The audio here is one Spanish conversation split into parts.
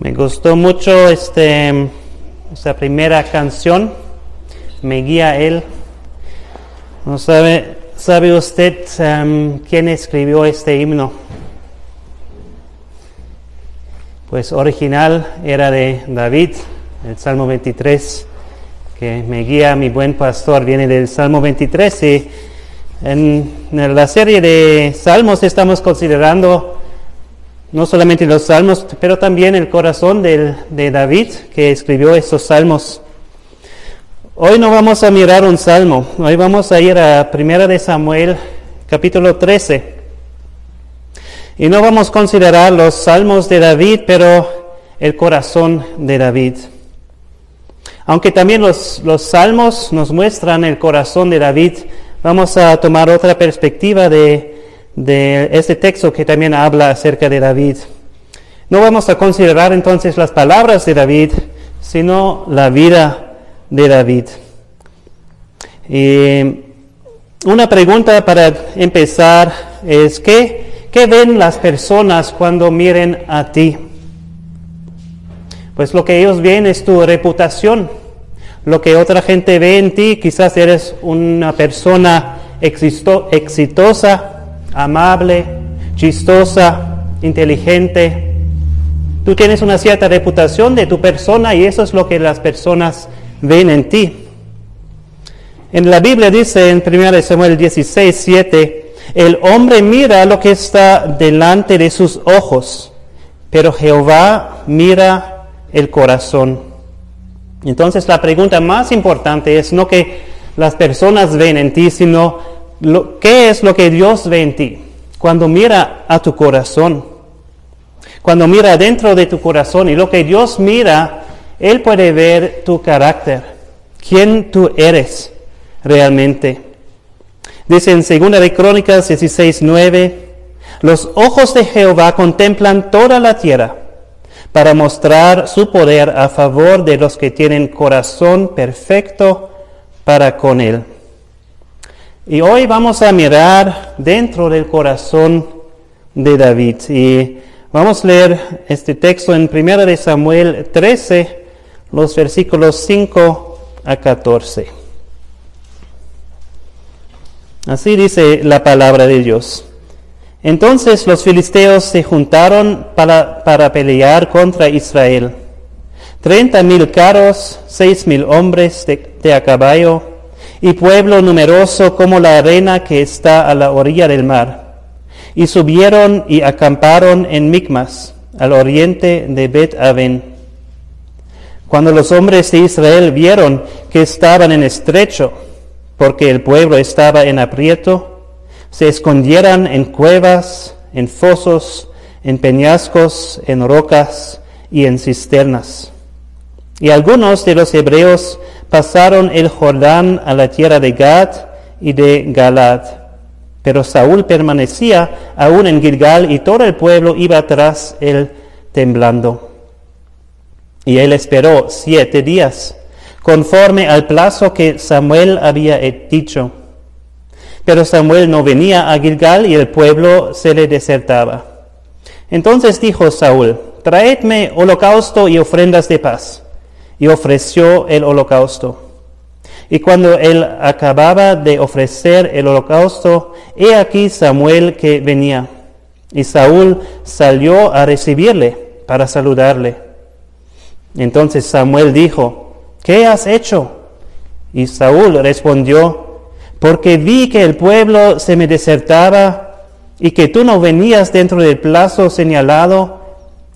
Me gustó mucho este, esta primera canción, Me guía Él. ¿No sabe, sabe usted um, quién escribió este himno? Pues original era de David, el Salmo 23, que me guía mi buen pastor, viene del Salmo 23 y en la serie de Salmos estamos considerando no solamente los salmos, pero también el corazón de, David que escribió estos salmos. Hoy no vamos a mirar un salmo, hoy vamos a ir a Primera de Samuel, capítulo 13. Y no vamos a considerar los salmos de David, pero el corazón de David. Aunque también los salmos nos muestran el corazón de David, vamos a tomar otra perspectiva de de este texto que también habla acerca de David. No vamos a considerar entonces las palabras de David, sino la vida de David. Y una pregunta para empezar es, ¿qué, ¿qué ven las personas cuando miren a ti? Pues lo que ellos ven es tu reputación. Lo que otra gente ve en ti, quizás eres una persona exitosa, amable, chistosa, inteligente. Tú tienes una cierta reputación de tu persona y eso es lo que las personas ven en ti. En la Biblia dice en 1 Samuel 16, 7, el hombre mira lo que está delante de sus ojos, pero Jehová mira el corazón. Entonces la pregunta más importante es no que las personas ven en ti, sino ¿qué es lo que Dios ve en ti? Cuando mira a tu corazón, cuando mira dentro de tu corazón y lo que Dios mira, Él puede ver tu carácter, quién tú eres realmente. Dice en 2 de Crónicas 16, 9, los ojos de Jehová contemplan toda la tierra para mostrar su poder a favor de los que tienen corazón perfecto para con Él. Y hoy vamos a mirar dentro del corazón de David. Y vamos a leer este texto en 1 de Samuel 13, los versículos 5 a 14. Así dice la palabra de Dios. Entonces los filisteos se juntaron para, para pelear contra Israel. Treinta mil carros, seis mil hombres de, de a caballo y pueblo numeroso como la arena que está a la orilla del mar. Y subieron y acamparon en Micmas, al oriente de Bet Aven. Cuando los hombres de Israel vieron que estaban en estrecho, porque el pueblo estaba en aprieto, se escondieran en cuevas, en fosos, en peñascos, en rocas y en cisternas. Y algunos de los hebreos pasaron el Jordán a la tierra de Gad y de Galad. Pero Saúl permanecía aún en Gilgal y todo el pueblo iba tras él temblando. Y él esperó siete días, conforme al plazo que Samuel había dicho. Pero Samuel no venía a Gilgal y el pueblo se le desertaba. Entonces dijo Saúl, traedme holocausto y ofrendas de paz y ofreció el holocausto. Y cuando él acababa de ofrecer el holocausto, he aquí Samuel que venía. Y Saúl salió a recibirle para saludarle. Entonces Samuel dijo, ¿qué has hecho? Y Saúl respondió, porque vi que el pueblo se me desertaba y que tú no venías dentro del plazo señalado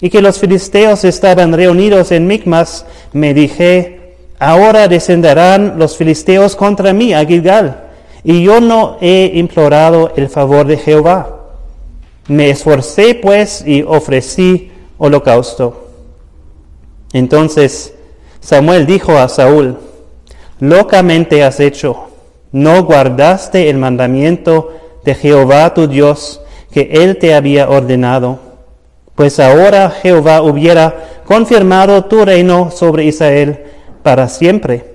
y que los filisteos estaban reunidos en Micmas, me dije, ahora descenderán los filisteos contra mí a Gilgal, y yo no he implorado el favor de Jehová. Me esforcé pues y ofrecí holocausto. Entonces Samuel dijo a Saúl, locamente has hecho, no guardaste el mandamiento de Jehová tu Dios que él te había ordenado pues ahora Jehová hubiera confirmado tu reino sobre Israel para siempre.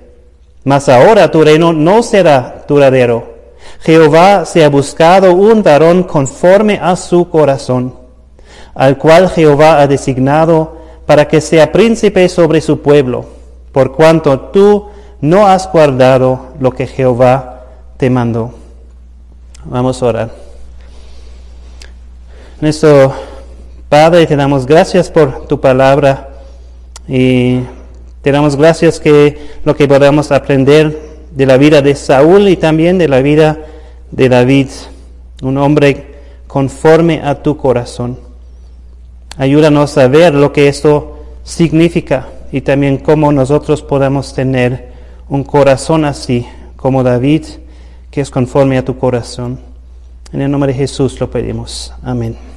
Mas ahora tu reino no será duradero. Jehová se ha buscado un varón conforme a su corazón, al cual Jehová ha designado para que sea príncipe sobre su pueblo, por cuanto tú no has guardado lo que Jehová te mandó. Vamos a orar. Padre, te damos gracias por tu palabra y te damos gracias que lo que podamos aprender de la vida de Saúl y también de la vida de David, un hombre conforme a tu corazón. Ayúdanos a ver lo que esto significa y también cómo nosotros podamos tener un corazón así como David, que es conforme a tu corazón. En el nombre de Jesús lo pedimos. Amén.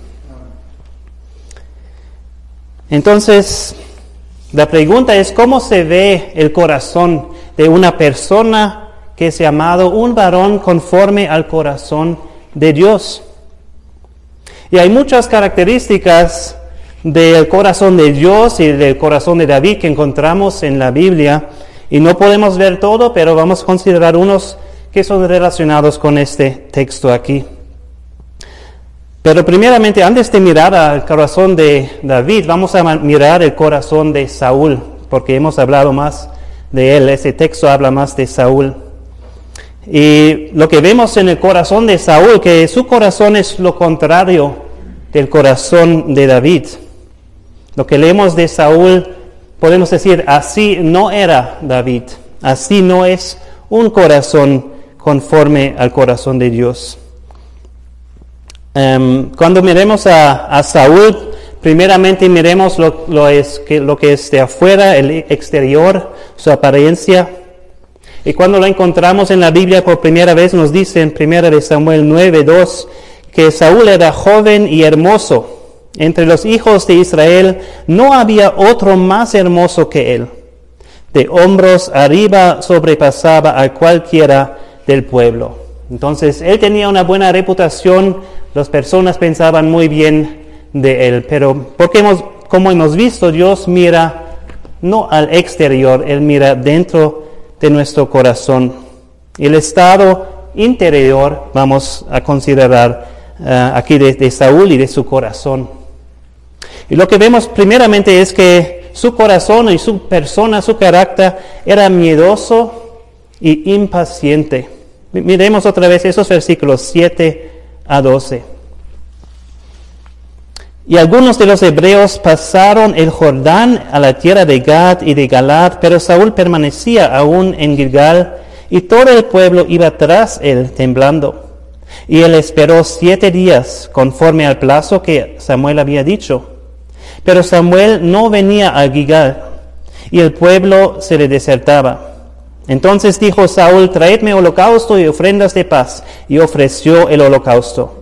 Entonces, la pregunta es, ¿cómo se ve el corazón de una persona que es llamado un varón conforme al corazón de Dios? Y hay muchas características del corazón de Dios y del corazón de David que encontramos en la Biblia. Y no podemos ver todo, pero vamos a considerar unos que son relacionados con este texto aquí. Pero primeramente, antes de mirar al corazón de David, vamos a mirar el corazón de Saúl, porque hemos hablado más de él. Ese texto habla más de Saúl. Y lo que vemos en el corazón de Saúl, que su corazón es lo contrario del corazón de David. Lo que leemos de Saúl, podemos decir, así no era David, así no es un corazón conforme al corazón de Dios. Em, cuando miremos a, Saúl, primeramente miremos lo, que es de afuera, el exterior, su apariencia. Y cuando lo encontramos en la Biblia por primera vez, nos dice en 1 Samuel 9, 2, que Saúl era joven y hermoso entre los hijos de Israel no había otro más hermoso que él. De hombros arriba sobrepasaba a cualquiera del pueblo. Entonces, él tenía una buena reputación, las personas pensaban muy bien de él, pero porque hemos, como hemos visto, Dios mira no al exterior, Él mira dentro de nuestro corazón. El estado interior vamos a considerar eh, aquí de Saúl y de su corazón. Y lo que vemos primeramente es que su corazón y su persona, su carácter era miedoso y impaciente. Miremos otra vez esos versículos 7 a 12. Y algunos de los hebreos pasaron el Jordán a la tierra de Gad y de Galad, pero Saúl permanecía aún en Gilgal y todo el pueblo iba tras él temblando. Y él esperó siete días conforme al plazo que Samuel había dicho. Pero Samuel no venía a Gigal y el pueblo se le desertaba. Entonces dijo Saúl, traedme holocausto y ofrendas de paz. Y ofreció el holocausto.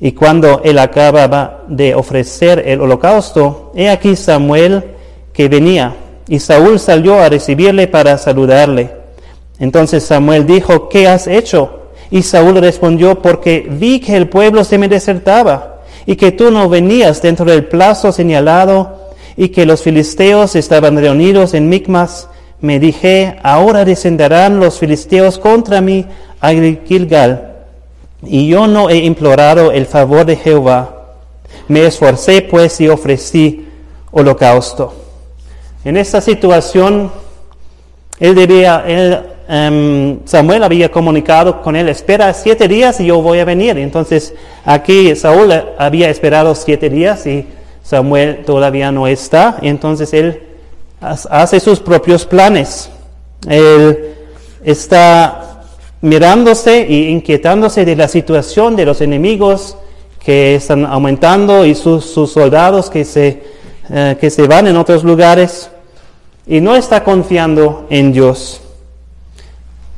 Y cuando él acababa de ofrecer el holocausto, he aquí Samuel que venía. Y Saúl salió a recibirle para saludarle. Entonces Samuel dijo, ¿qué has hecho? Y Saúl respondió, porque vi que el pueblo se me desertaba y que tú no venías dentro del plazo señalado y que los filisteos estaban reunidos en Micmas, me dije, ahora descenderán los filisteos contra mí a Gilgal. Y yo no he implorado el favor de Jehová. Me esforcé pues y ofrecí holocausto. En esta situación, él debía, él Em, Samuel había comunicado con él, espera siete días y yo voy a venir. Entonces aquí Saúl había esperado siete días y Samuel todavía no está. Entonces él hace sus propios planes. Él está mirándose e inquietándose de la situación de los enemigos que están aumentando y sus, soldados que se, eh, que se van en otros lugares. Y no está confiando en Dios.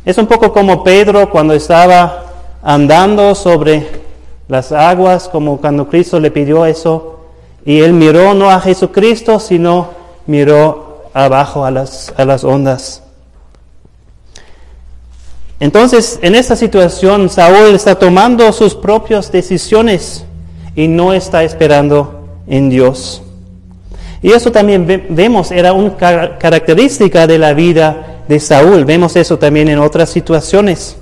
Es un poco como Pedro cuando estaba andando sobre las aguas, como cuando Cristo le pidió eso, y él miró no a Jesucristo, sino miró abajo a las, a las ondas. Entonces, en esta situación, Saúl está tomando sus propias decisiones y no está esperando en Dios. Y eso también vemos, era una característica de la vida de Saúl. Vemos eso también en otras situaciones,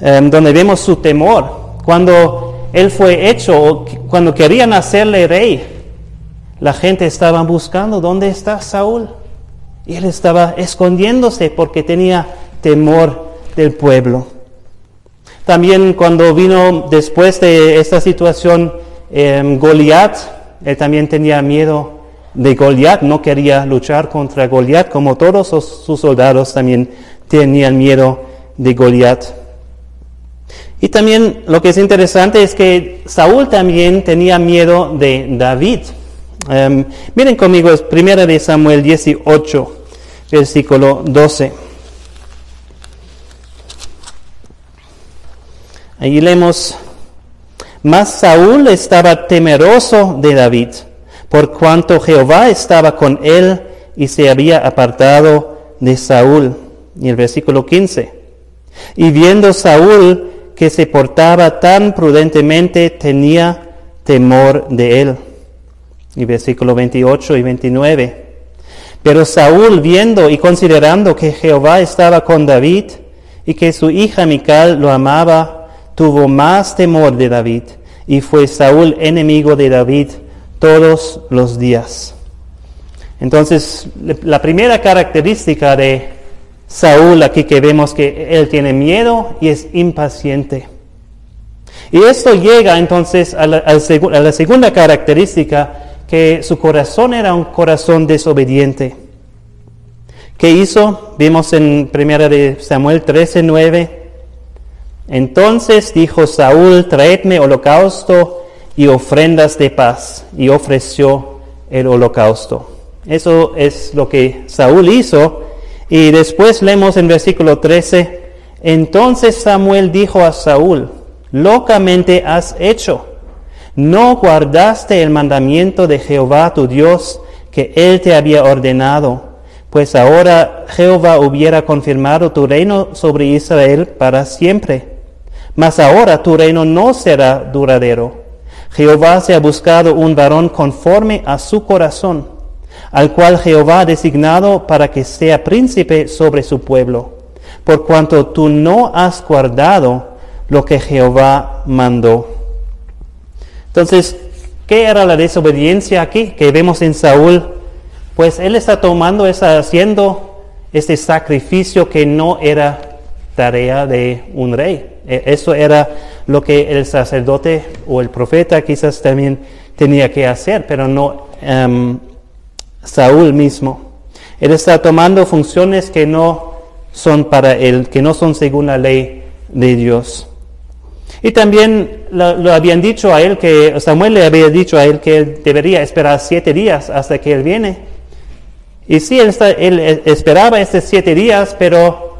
em, donde vemos su temor. Cuando él fue hecho, o cuando querían hacerle rey, la gente estaba buscando dónde está Saúl. Y él estaba escondiéndose porque tenía temor del pueblo. También cuando vino después de esta situación eh, Goliat, él también tenía miedo de Goliat, no quería luchar contra Goliat, como todos sus soldados también tenían miedo de Goliat. Y también lo que es interesante es que Saúl también tenía miedo de David. Em, miren conmigo, es primera de Samuel 18, versículo 12. Ahí leemos, mas Saúl estaba temeroso de David por cuanto Jehová estaba con él y se había apartado de Saúl. Y el versículo 15. Y viendo Saúl que se portaba tan prudentemente, tenía temor de él. Y versículo 28 y 29. Pero Saúl, viendo y considerando que Jehová estaba con David y que su hija Mical lo amaba, tuvo más temor de David. Y fue Saúl enemigo de David todos los días. Entonces, la primera característica de Saúl aquí que vemos que él tiene miedo y es impaciente. Y esto llega entonces a la, a la segunda característica, que su corazón era un corazón desobediente. ¿Qué hizo? Vimos en primera de Samuel 13, 9. Entonces dijo Saúl, traedme holocausto y ofrendas de paz y ofreció el holocausto. Eso es lo que Saúl hizo. Y después leemos en versículo 13, entonces Samuel dijo a Saúl, locamente has hecho. No guardaste el mandamiento de Jehová tu Dios que él te había ordenado, pues ahora Jehová hubiera confirmado tu reino sobre Israel para siempre. Mas ahora tu reino no será duradero Jehová se ha buscado un varón conforme a su corazón, al cual Jehová ha designado para que sea príncipe sobre su pueblo, por cuanto tú no has guardado lo que Jehová mandó. Entonces, ¿qué era la desobediencia aquí que vemos en Saúl? Pues él está tomando, está haciendo este sacrificio que no era tarea de un rey. E, eso era lo que el sacerdote o el profeta quizás también tenía que hacer, pero no em, Saúl mismo. Él está tomando funciones que no son para él, que no son según la ley de Dios. Y también lo, habían dicho a él que Samuel le había dicho a él que él debería esperar siete días hasta que él viene. Y sí, él, él esperaba estos siete días, pero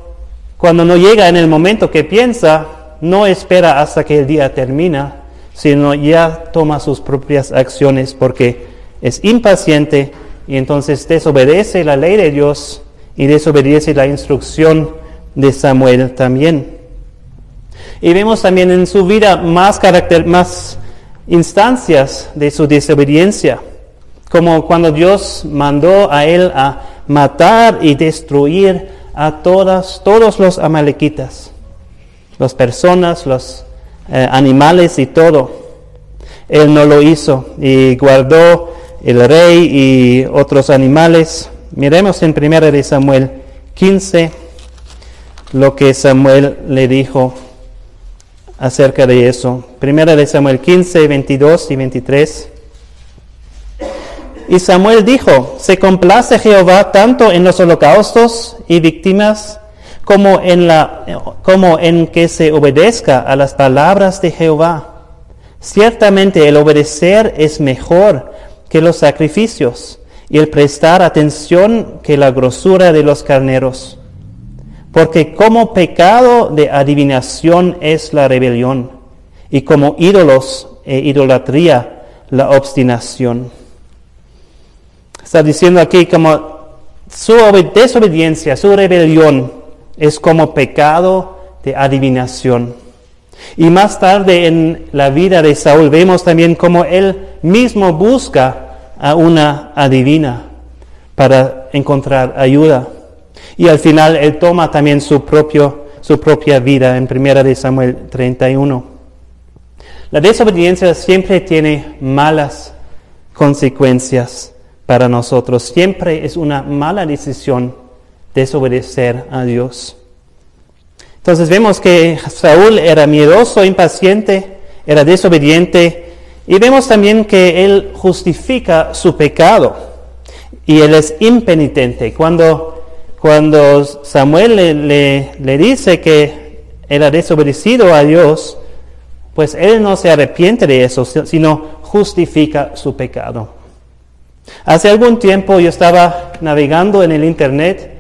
cuando no llega en el momento que piensa, no espera hasta que el día termina, sino ya toma sus propias acciones porque es impaciente y entonces desobedece la ley de Dios y desobedece la instrucción de Samuel también. Y vemos también en su vida más, carácter, más instancias de su desobediencia, como cuando Dios mandó a él a matar y destruir a todas, todos los amalequitas las personas, los eh, animales y todo. Él no lo hizo y guardó el rey y otros animales. Miremos en 1 de Samuel 15 lo que Samuel le dijo acerca de eso. 1 de Samuel 15, 22 y 23. Y Samuel dijo, se complace Jehová tanto en los holocaustos y víctimas como en, la, como en que se obedezca a las palabras de Jehová. Ciertamente el obedecer es mejor que los sacrificios y el prestar atención que la grosura de los carneros. Porque como pecado de adivinación es la rebelión y como ídolos e idolatría la obstinación. Está diciendo aquí como su desobediencia, su rebelión es como pecado de adivinación. Y más tarde en la vida de Saúl vemos también cómo él mismo busca a una adivina para encontrar ayuda. Y al final él toma también su, propio, su propia vida en 1 de Samuel 31. La desobediencia siempre tiene malas consecuencias para nosotros. Siempre es una mala decisión desobedecer a Dios. Entonces vemos que Saúl era miedoso, impaciente, era desobediente y vemos también que él justifica su pecado y él es impenitente. Cuando, cuando Samuel le, le dice que era desobedecido a Dios, pues él no se arrepiente de eso, sino justifica su pecado. Hace algún tiempo yo estaba navegando en el Internet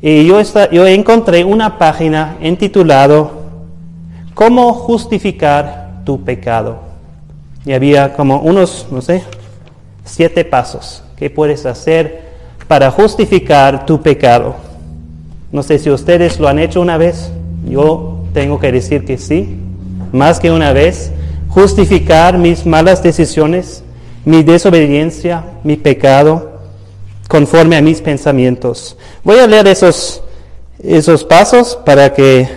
y yo, yo encontré una página intitulado ¿Cómo justificar tu pecado? Y había como unos, no sé, siete pasos que puedes hacer para justificar tu pecado. No sé si ustedes lo han hecho una vez. Yo tengo que decir que sí, más que una vez. Justificar mis malas decisiones, mi desobediencia, mi pecado, conforme a mis pensamientos. Voy a leer esos, esos pasos para que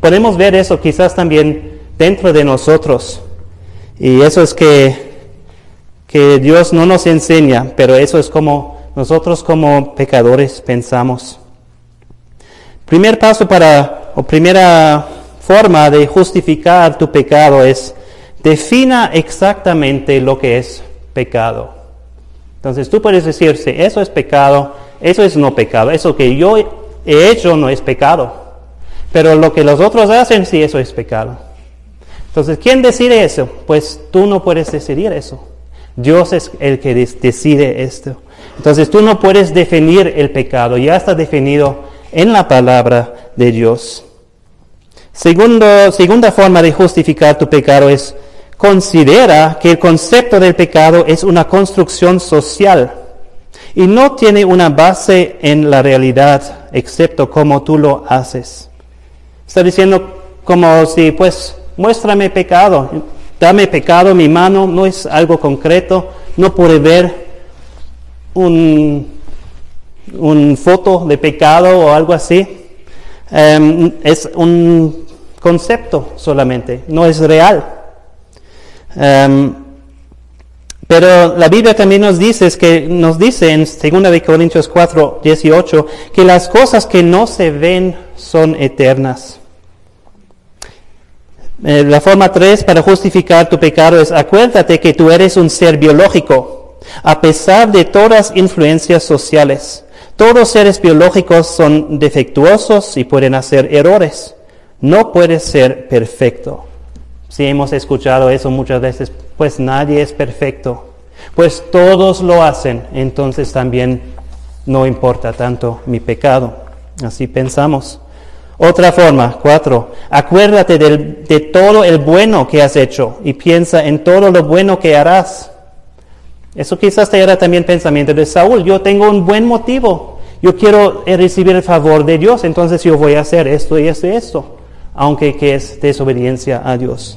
podamos ver eso quizás también dentro de nosotros. Y eso es que, que Dios no nos enseña, pero eso es como nosotros como pecadores pensamos. Primer paso para, o primera forma de justificar tu pecado es defina exactamente lo que es pecado. Entonces tú puedes decirse, eso es pecado, eso es no pecado, eso que yo he hecho no es pecado, pero lo que los otros hacen sí, eso es pecado. Entonces, ¿quién decide eso? Pues tú no puedes decidir eso. Dios es el que decide esto. Entonces tú no puedes definir el pecado, ya está definido en la palabra de Dios. Segunda forma de justificar tu pecado es considera que el concepto del pecado es una construcción social y no tiene una base en la realidad, excepto como tú lo haces. Está diciendo como si, pues, muéstrame pecado, dame pecado, mi mano no es algo concreto, no puede ver un, un foto de pecado o algo así. Em, es un concepto solamente, no es real. Em, pero la Biblia también nos dice, que nos dice en 2 Corintios 4, 18, que las cosas que no se ven son eternas. Eh, la forma 3 para justificar tu pecado es acuérdate que tú eres un ser biológico, a pesar de todas influencias sociales. Todos seres biológicos son defectuosos y pueden hacer errores. No puedes ser perfecto. Si hemos escuchado eso muchas veces, pues nadie es perfecto. Pues todos lo hacen, entonces también no importa tanto mi pecado. Así pensamos. Otra forma, cuatro, acuérdate de todo el bueno que has hecho y piensa en todo lo bueno que harás. Eso quizás te era también pensamiento de Saúl. Yo tengo un buen motivo. Yo quiero recibir el favor de Dios, entonces yo voy a hacer esto y esto y esto, aunque que es desobediencia a Dios.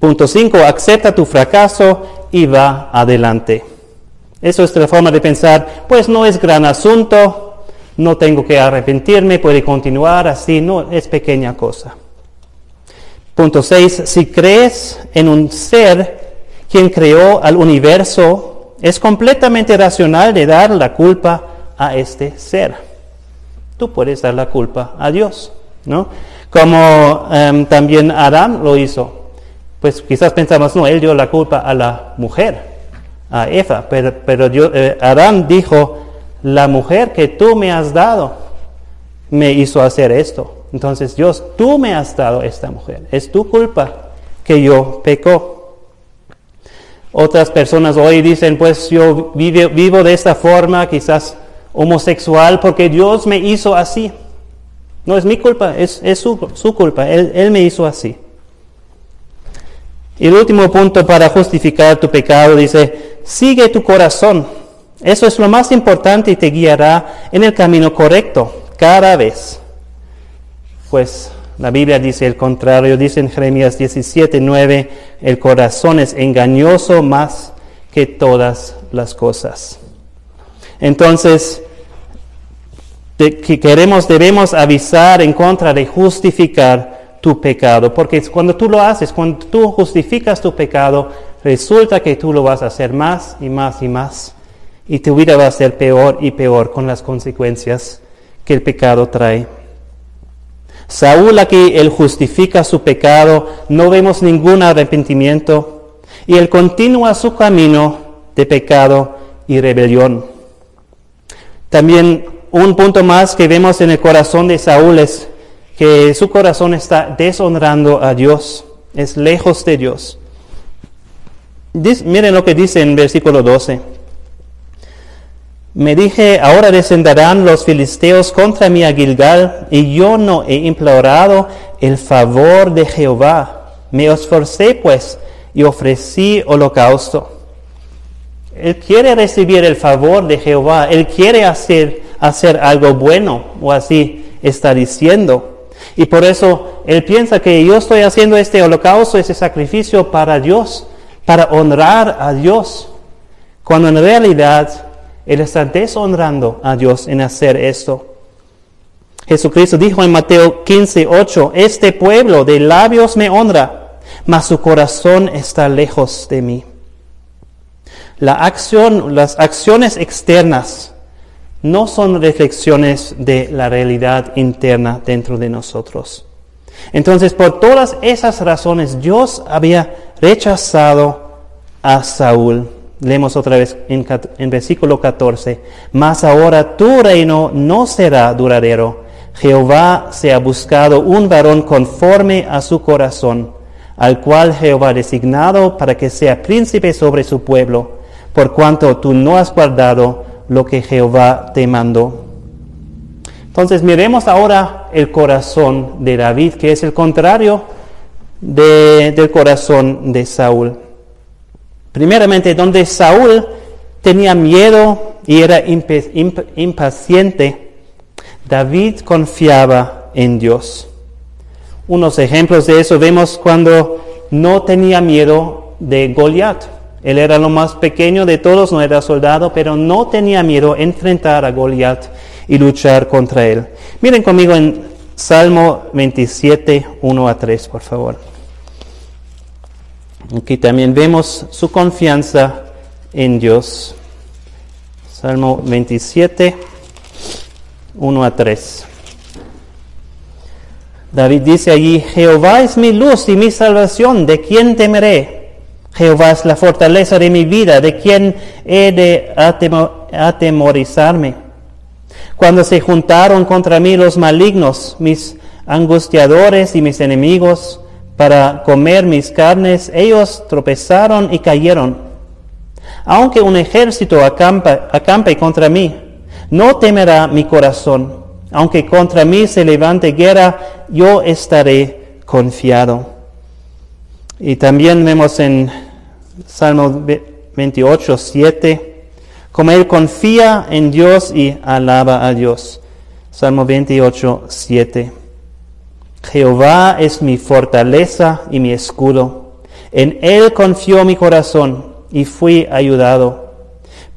Punto 5, acepta tu fracaso y va adelante. Eso es la forma de pensar, pues no es gran asunto, no tengo que arrepentirme, puede continuar así, no es pequeña cosa. Punto 6, si crees en un ser quien creó al universo, es completamente racional de dar la culpa a este ser. Tú puedes dar la culpa a Dios, ¿no? Como em, también Adán lo hizo pues quizás pensamos, no, él dio la culpa a la mujer, a Eva, pero, pero eh, Adán dijo, la mujer que tú me has dado me hizo hacer esto. Entonces Dios, tú me has dado esta mujer, es tu culpa que yo pecó. Otras personas hoy dicen, pues yo vivo, de esta forma, quizás homosexual, porque Dios me hizo así. No es mi culpa, es, su, su, culpa, él, él me hizo así. Y el último punto para justificar tu pecado dice, sigue tu corazón. Eso es lo más importante y te guiará en el camino correcto cada vez. Pues la Biblia dice el contrario, dice en Jeremías 17, 9, el corazón es engañoso más que todas las cosas. Entonces, que queremos, debemos avisar en contra de justificar tu pecado, porque cuando tú lo haces, cuando tú justificas tu pecado, resulta que tú lo vas a hacer más y más y más. Y tu vida va a ser peor y peor con las consecuencias que el pecado trae. Saúl aquí, él justifica su pecado, no vemos ningún arrepentimiento y él continúa su camino de pecado y rebelión. También un punto más que vemos en el corazón de Saúl es que su corazón está deshonrando a Dios, es lejos de Dios. miren lo que dice en versículo 12. Me dije, ahora descenderán los filisteos contra mí a Gilgal, y yo no he implorado el favor de Jehová. Me esforcé pues y ofrecí holocausto. Él quiere recibir el favor de Jehová, él quiere hacer, hacer algo bueno, o así está diciendo. Y por eso él piensa que yo estoy haciendo este holocausto, ese sacrificio para Dios, para honrar a Dios, cuando en realidad él está deshonrando a Dios en hacer esto. Jesucristo dijo en Mateo 15, 8, este pueblo de labios me honra, mas su corazón está lejos de mí. La acción, las acciones externas no son reflexiones de la realidad interna dentro de nosotros. Entonces, por todas esas razones, Dios había rechazado a Saúl Leemos otra vez en, versículo 14. Mas ahora tu reino no será duradero. Jehová se ha buscado un varón conforme a su corazón, al cual Jehová ha designado para que sea príncipe sobre su pueblo, por cuanto tú no has guardado lo que Jehová te mandó. Entonces miremos ahora el corazón de David, que es el contrario del corazón de Saúl. Primeramente, donde Saúl tenía miedo y era impaciente, David confiaba en Dios. Unos ejemplos de eso vemos cuando no tenía miedo de Goliat. Él era lo más pequeño de todos, no era soldado, pero no tenía miedo enfrentar a Goliat y luchar contra él. Miren conmigo en Salmo 27, 1 a 3, por favor. Aquí también vemos su confianza en Dios. Salmo 27, 1 a 3. David dice allí, Jehová es mi luz y mi salvación, ¿de quién temeré? Jehová es la fortaleza de mi vida, ¿de quién he de atemorizarme? Cuando se juntaron contra mí los malignos, mis angustiadores y mis enemigos, para comer mis carnes, ellos tropezaron y cayeron. Aunque un ejército acampe contra mí, no temerá mi corazón. Aunque contra mí se levante guerra, yo estaré confiado. Y también vemos en Salmo 28, 7, como él confía en Dios y alaba a Dios. Salmo 28, 7. Jehová es mi fortaleza y mi escudo. En él confió mi corazón y fui ayudado.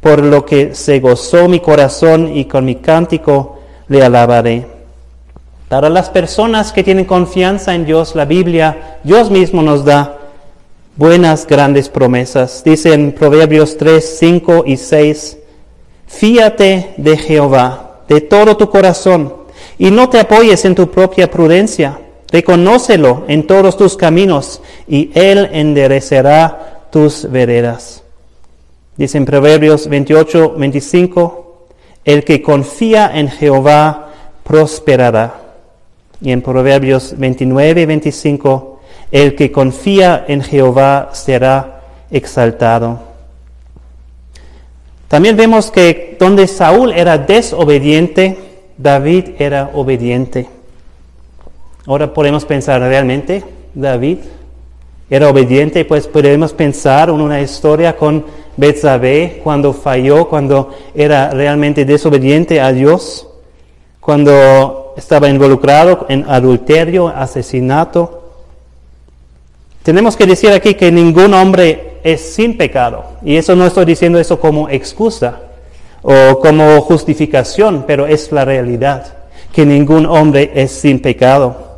Por lo que se gozó mi corazón y con mi cántico le alabaré. Para las personas que tienen confianza en Dios, la Biblia, Dios mismo nos da buenas, grandes promesas. Dice en Proverbios 3, 5 y 6, Fíate de Jehová de todo tu corazón y no te apoyes en tu propia prudencia. Reconócelo en todos tus caminos y Él enderecerá tus veredas. Dice en Proverbios 28, 25, el que confía en Jehová prosperará. Y en Proverbios 29, 25, el que confía en Jehová será exaltado. También vemos que donde Saúl era desobediente, David era obediente. Ahora podemos pensar realmente, David era obediente, pues podemos pensar en una historia con Betsabé cuando falló, cuando era realmente desobediente a Dios, cuando estaba involucrado en adulterio, asesinato. Tenemos que decir aquí que ningún hombre es sin pecado, y eso no estoy diciendo eso como excusa o como justificación, pero es la realidad, que ningún hombre es sin pecado.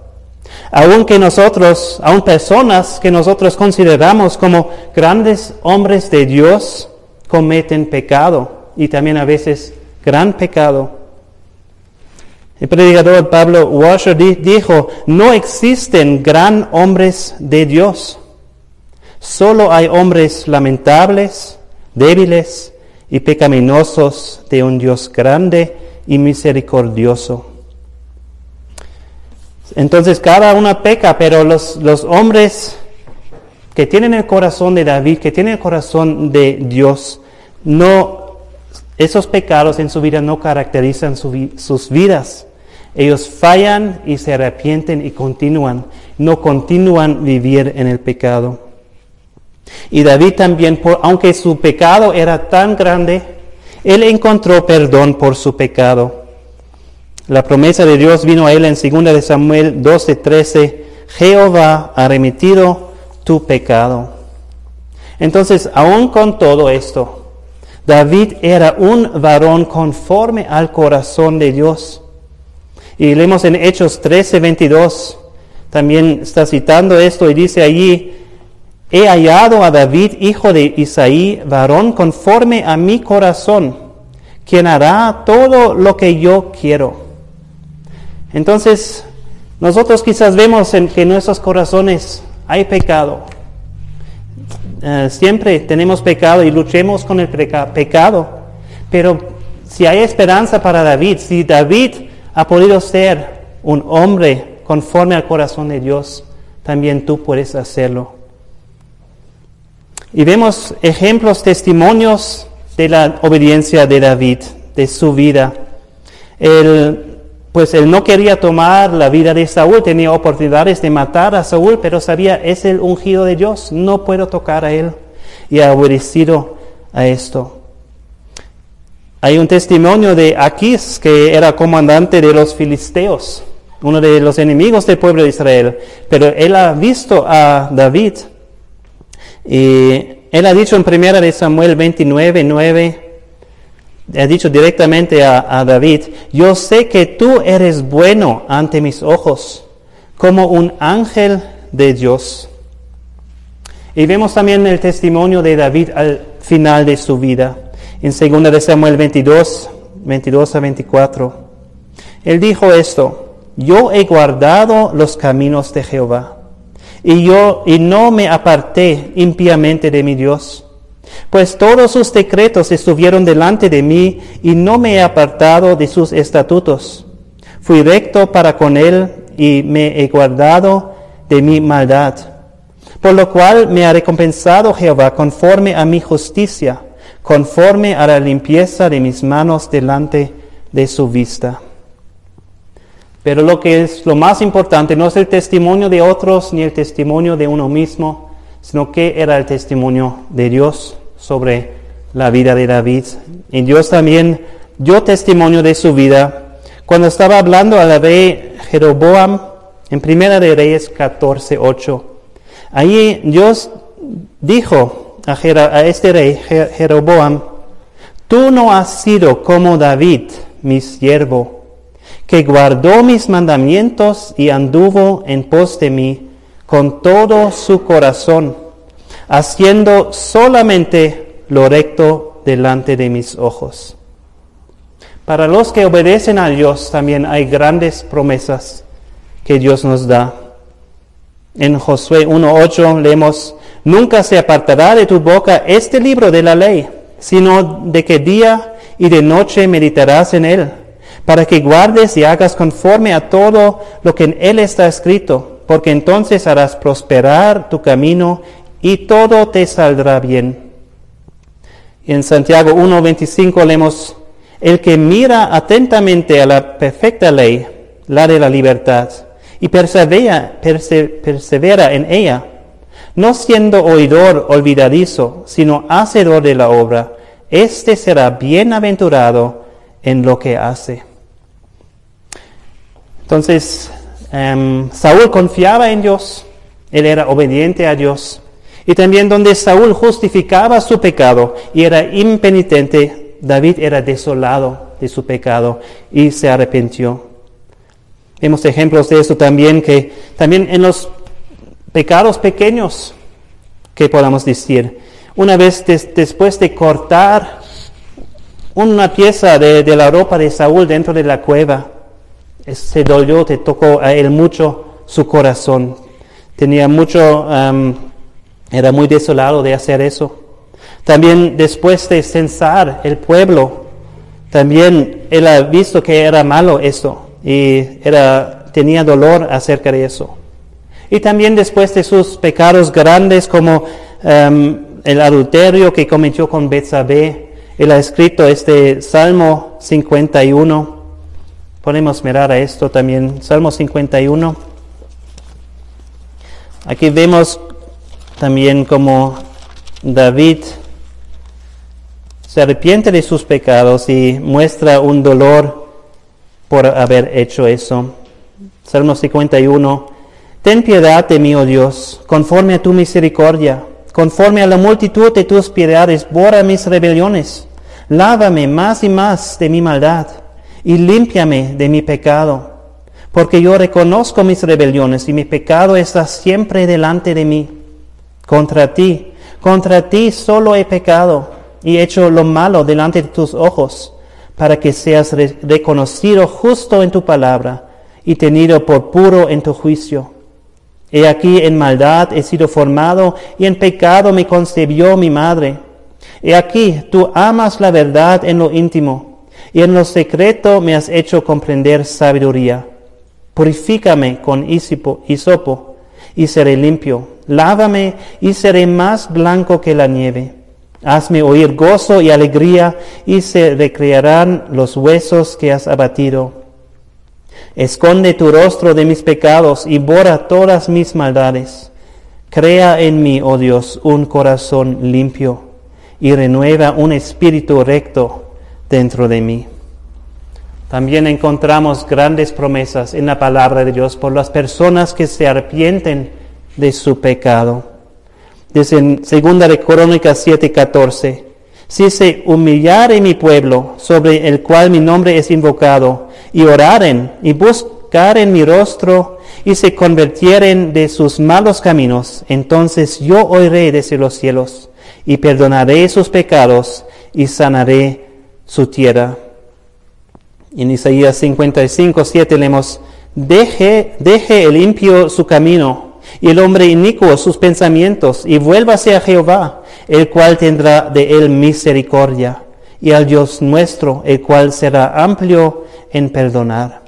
Aunque nosotros, aun personas que nosotros consideramos como grandes hombres de Dios, cometen pecado y también a veces gran pecado. El predicador Pablo Washer dijo, no existen gran hombres de Dios. Solo hay hombres lamentables, débiles y pecaminosos de un Dios grande y misericordioso. Entonces cada uno peca, pero los, los hombres que tienen el corazón de David, que tienen el corazón de Dios, no, esos pecados en su vida no caracterizan sus vidas. Ellos fallan y se arrepienten y continúan, no continúan vivir en el pecado. Y David también, aunque su pecado era tan grande, él encontró perdón por su pecado. La promesa de Dios vino a él en 2 de Samuel 12:13, Jehová ha remitido tu pecado. Entonces, aún con todo esto, David era un varón conforme al corazón de Dios. Y leemos en Hechos 13:22, también está citando esto y dice allí, he hallado a David, hijo de Isaí, varón conforme a mi corazón, quien hará todo lo que yo quiero. Entonces, nosotros quizás vemos en que en nuestros corazones hay pecado. Eh, siempre tenemos pecado y luchemos con el pecado. Pero si hay esperanza para David, si David ha podido ser un hombre conforme al corazón de Dios, también tú puedes hacerlo. Y vemos ejemplos, testimonios de la obediencia de David, de su vida. El, pues él no quería tomar la vida de Saúl, tenía oportunidades de matar a Saúl, pero sabía, es el ungido de Dios, no puedo tocar a él. Y ha obedecido a esto. Hay un testimonio de Aquís, que era comandante de los filisteos, uno de los enemigos del pueblo de Israel, pero él ha visto a David. Y él ha dicho en primera de Samuel 29, 9, ha dicho directamente a, David, yo sé que tú eres bueno ante mis ojos, como un ángel de Dios. Y vemos también el testimonio de David al final de su vida, en 2 de Samuel 22, 22 a 24. Él dijo esto, yo he guardado los caminos de Jehová, y yo y no me aparté impíamente de mi Dios pues todos sus decretos estuvieron delante de mí y no me he apartado de sus estatutos. Fui recto para con él y me he guardado de mi maldad. Por lo cual me ha recompensado Jehová conforme a mi justicia, conforme a la limpieza de mis manos delante de su vista. Pero lo que es lo más importante no es el testimonio de otros ni el testimonio de uno mismo, sino que era el testimonio de Dios sobre la vida de David. Y Dios también dio testimonio de su vida cuando estaba hablando a la rey Jeroboam en Primera de Reyes 14, 8. Allí Dios dijo a este rey Jeroboam, tú no has sido como David, mi siervo, que guardó mis mandamientos y anduvo en pos de mí con todo su corazón haciendo solamente lo recto delante de mis ojos. Para los que obedecen a Dios también hay grandes promesas que Dios nos da. En Josué 1.8 leemos, nunca se apartará de tu boca este libro de la ley, sino de que día y de noche meditarás en él, para que guardes y hagas conforme a todo lo que en él está escrito, porque entonces harás prosperar tu camino y todo te saldrá bien. En Santiago 1.25 leemos, el que mira atentamente a la perfecta ley, la de la libertad, y persevera, persevera en ella, no siendo oidor olvidadizo, sino hacedor de la obra, éste será bienaventurado en lo que hace. Entonces, em, Saúl confiaba en Dios, él era obediente a Dios, y también donde Saúl justificaba su pecado y era impenitente, David era desolado de su pecado y se arrepintió. Vemos ejemplos de esto también, que también en los pecados pequeños que podamos decir. Una vez después de cortar una pieza de, la ropa de Saúl dentro de la cueva, se dolió, te tocó a él mucho su corazón. Tenía mucho, era muy desolado de hacer eso. También después de censar el pueblo, también él ha visto que era malo eso y era, tenía dolor acerca de eso. Y también después de sus pecados grandes como el adulterio que cometió con Betsabé, él ha escrito este Salmo 51. Podemos mirar a esto también, Salmo 51. Aquí vemos también como David se arrepiente de sus pecados y muestra un dolor por haber hecho eso. Salmo 51. Ten piedad de mí, oh Dios, conforme a tu misericordia, conforme a la multitud de tus piedades, borra mis rebeliones. Lávame más y más de mi maldad y límpiame de mi pecado, porque yo reconozco mis rebeliones y mi pecado está siempre delante de mí. Contra ti, contra ti solo he pecado y hecho lo malo delante de tus ojos, para que seas reconocido justo en tu palabra y tenido por puro en tu juicio. He aquí en maldad he sido formado y en pecado me concebió mi madre. He aquí tú amas la verdad en lo íntimo y en lo secreto me has hecho comprender sabiduría. Purifícame con hisopo y seré limpio. Lávame y seré más blanco que la nieve. Hazme oír gozo y alegría y se recrearán los huesos que has abatido. Esconde tu rostro de mis pecados y borra todas mis maldades. Crea en mí, oh Dios, un corazón limpio y renueva un espíritu recto dentro de mí. También encontramos grandes promesas en la palabra de Dios por las personas que se arrepienten de su pecado. Dice en de Crónicas 7:14, si se humillare mi pueblo, sobre el cual mi nombre es invocado, y oraren y buscaren mi rostro, y se convirtieren de sus malos caminos, entonces yo oiré desde los cielos, y perdonaré sus pecados, y sanaré su tierra. En Isaías 55, 7 leemos, deje, deje el limpio su camino y el hombre inicuo sus pensamientos, y vuélvase a Jehová, el cual tendrá de él misericordia, y al Dios nuestro, el cual será amplio en perdonar.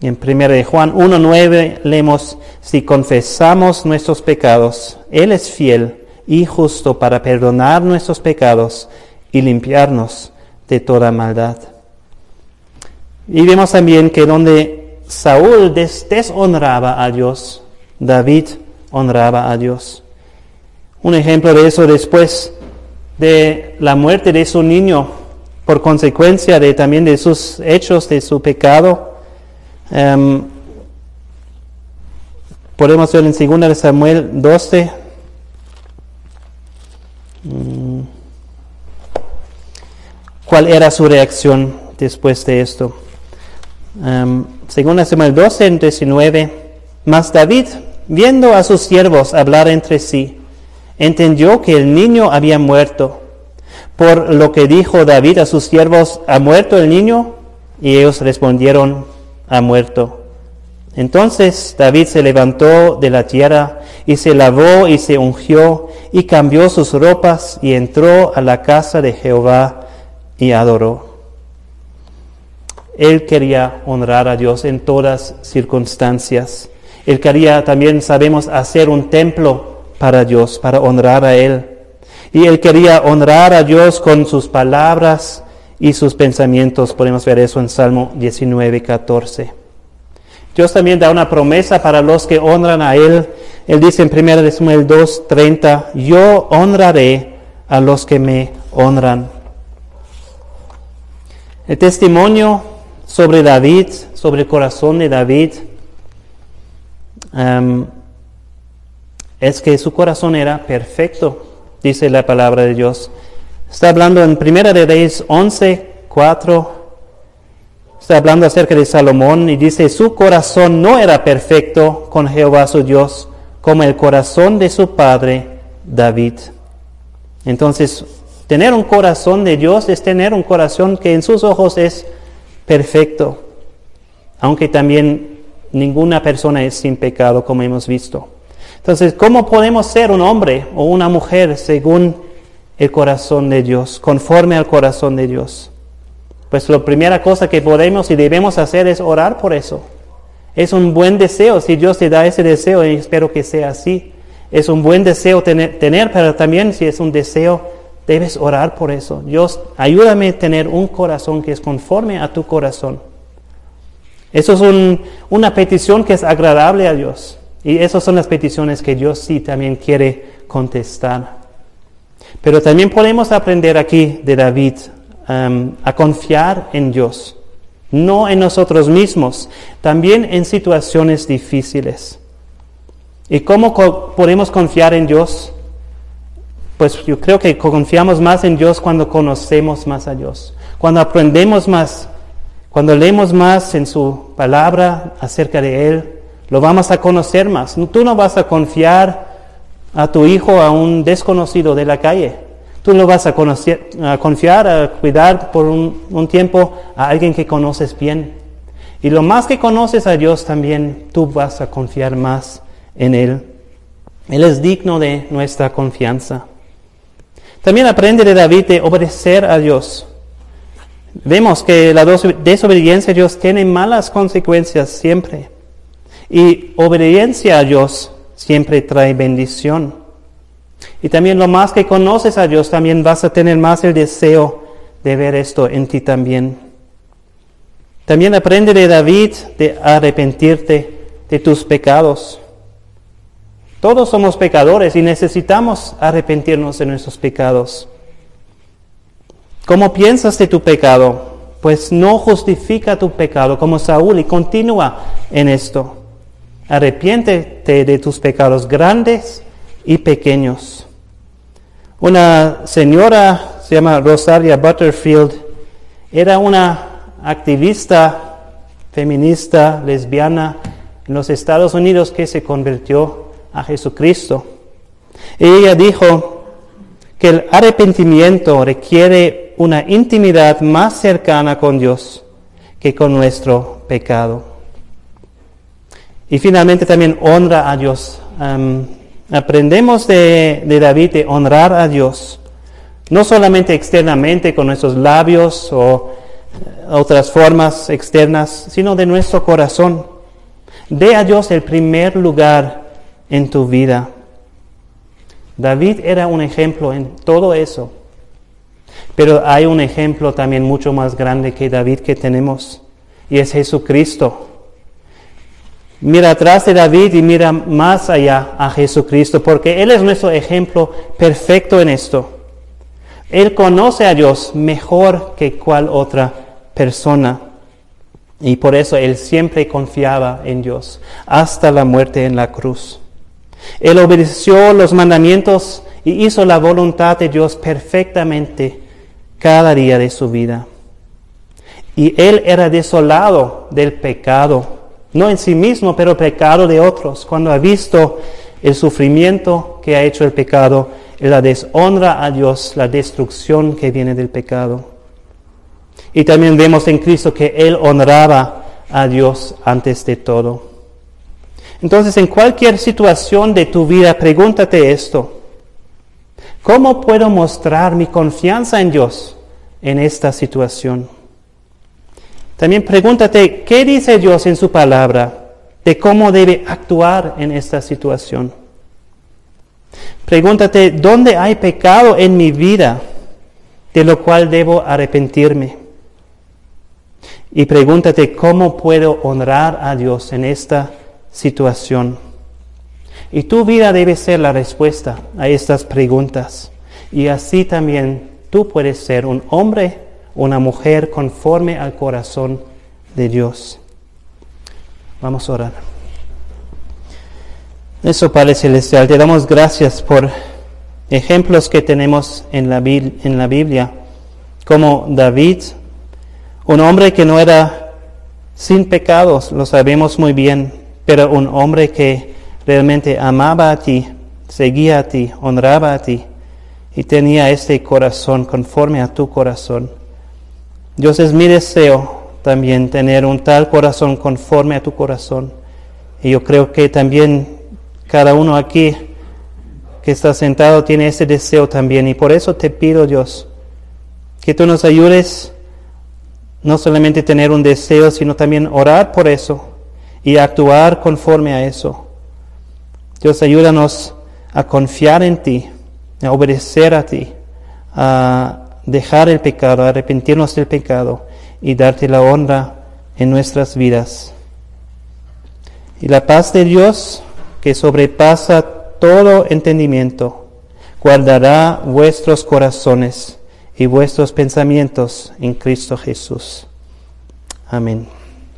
En 1 Juan 1.9 leemos, si confesamos nuestros pecados, Él es fiel y justo para perdonar nuestros pecados y limpiarnos de toda maldad. Y vemos también que donde Saúl deshonraba a Dios, David honraba a Dios. Un ejemplo de eso después de la muerte de su niño, por consecuencia de también de sus hechos, de su pecado. Em, podemos ver en 2 Samuel 12. Mm, ¿Cuál era su reacción después de esto? Um, 2 Samuel 12, 19. Mas David, viendo a sus siervos hablar entre sí, entendió que el niño había muerto. Por lo que dijo David a sus siervos, ¿ha muerto el niño? Y ellos respondieron, ha muerto. Entonces David se levantó de la tierra y se lavó y se ungió y cambió sus ropas y entró a la casa de Jehová y adoró. Él quería honrar a Dios en todas circunstancias. Él quería también, sabemos, hacer un templo para Dios, para honrar a Él. Y Él quería honrar a Dios con sus palabras y sus pensamientos. Podemos ver eso en Salmo 19, 14. Dios también da una promesa para los que honran a Él. Él dice en 1 Samuel 2, 30, yo honraré a los que me honran. El testimonio sobre David, sobre el corazón de David, es que su corazón era perfecto, dice la palabra de Dios. Está hablando en Primera de Reyes 11, 4. está hablando acerca de Salomón y dice, su corazón no era perfecto con Jehová su Dios, como el corazón de su padre David. Entonces, tener un corazón de Dios es tener un corazón que en sus ojos es perfecto, aunque también ninguna persona es sin pecado, como hemos visto. Entonces, ¿cómo podemos ser un hombre o una mujer según el corazón de Dios, conforme al corazón de Dios? Pues la primera cosa que podemos y debemos hacer es orar por eso. Es un buen deseo, si Dios te da ese deseo, y espero que sea así. Es un buen deseo tener, tener, pero también si es un deseo, debes orar por eso. Dios, ayúdame a tener un corazón que es conforme a tu corazón. Eso es una petición que es agradable a Dios. Y esas son las peticiones que Dios sí también quiere contestar. Pero también podemos aprender aquí de David um, a confiar en Dios, no en nosotros mismos, también en situaciones difíciles. ¿Y cómo podemos confiar en Dios? Pues yo creo que confiamos más en Dios cuando conocemos más a Dios, cuando aprendemos más cuando leemos más en su palabra acerca de Él, lo vamos a conocer más. Tú no vas a confiar a tu hijo a un desconocido de la calle. Tú lo vas a, confiar, a cuidar por un, un tiempo a alguien que conoces bien. Y lo más que conoces a Dios también, tú vas a confiar más en Él. Él es digno de nuestra confianza. También aprende de David de obedecer a Dios. Vemos que la desobediencia a Dios tiene malas consecuencias siempre. Y obediencia a Dios siempre trae bendición. Y también lo más que conoces a Dios, también vas a tener más el deseo de ver esto en ti también. También aprende de David de arrepentirte de tus pecados. Todos somos pecadores y necesitamos arrepentirnos de nuestros pecados. ¿Cómo piensas de tu pecado? Pues no justifica tu pecado como Saúl y continúa en esto. Arrepiéntete de tus pecados grandes y pequeños. Una señora, se llama Rosaria Butterfield, era una activista feminista lesbiana en los Estados Unidos que se convirtió a Jesucristo. Y ella dijo que el arrepentimiento requiere una intimidad más cercana con Dios que con nuestro pecado. Y finalmente también honra a Dios. aprendemos de, de David de honrar a Dios, no solamente externamente con nuestros labios o eh, otras formas externas, sino de nuestro corazón. Dé a Dios el primer lugar en tu vida. David era un ejemplo en todo eso. Pero hay un ejemplo también mucho más grande que David que tenemos, y es Jesucristo. Mira atrás de David y mira más allá a Jesucristo, porque Él es nuestro ejemplo perfecto en esto. Él conoce a Dios mejor que cual otra persona. Y por eso Él siempre confiaba en Dios, hasta la muerte en la cruz. Él obedeció los mandamientos y hizo la voluntad de Dios perfectamente cada día de su vida. Y él era desolado del pecado, no en sí mismo, pero pecado de otros. Cuando ha visto el sufrimiento que ha hecho el pecado, la deshonra a Dios, la destrucción que viene del pecado. Y también vemos en Cristo que Él honraba a Dios antes de todo. Entonces, en cualquier situación de tu vida, pregúntate esto. ¿Cómo puedo mostrar mi confianza en Dios en esta situación? También pregúntate, ¿qué dice Dios en su palabra de cómo debe actuar en esta situación? Pregúntate, ¿dónde hay pecado en mi vida de lo cual debo arrepentirme? Y pregúntate, ¿cómo puedo honrar a Dios en esta situación? Y tu vida debe ser la respuesta a estas preguntas. Y así también tú puedes ser un hombre, una mujer conforme al corazón de Dios. Vamos a orar. Eso, Padre Celestial, te damos gracias por ejemplos que tenemos en la, en la Biblia, como David, un hombre que no era sin pecados, lo sabemos muy bien, pero un hombre que realmente amaba a ti, seguía a ti, honraba a ti y tenía este corazón conforme a tu corazón. Dios es mi deseo también tener un tal corazón conforme a tu corazón. Y yo creo que también cada uno aquí que está sentado tiene ese deseo también. Y por eso te pido, Dios, que tú nos ayudes no solamente tener un deseo, sino también orar por eso y actuar conforme a eso. Dios, ayúdanos a confiar en ti, a obedecer a ti, a dejar el pecado, a arrepentirnos del pecado y darte la honra en nuestras vidas. Y la paz de Dios, que sobrepasa todo entendimiento, guardará vuestros corazones y vuestros pensamientos en Cristo Jesús. Amén.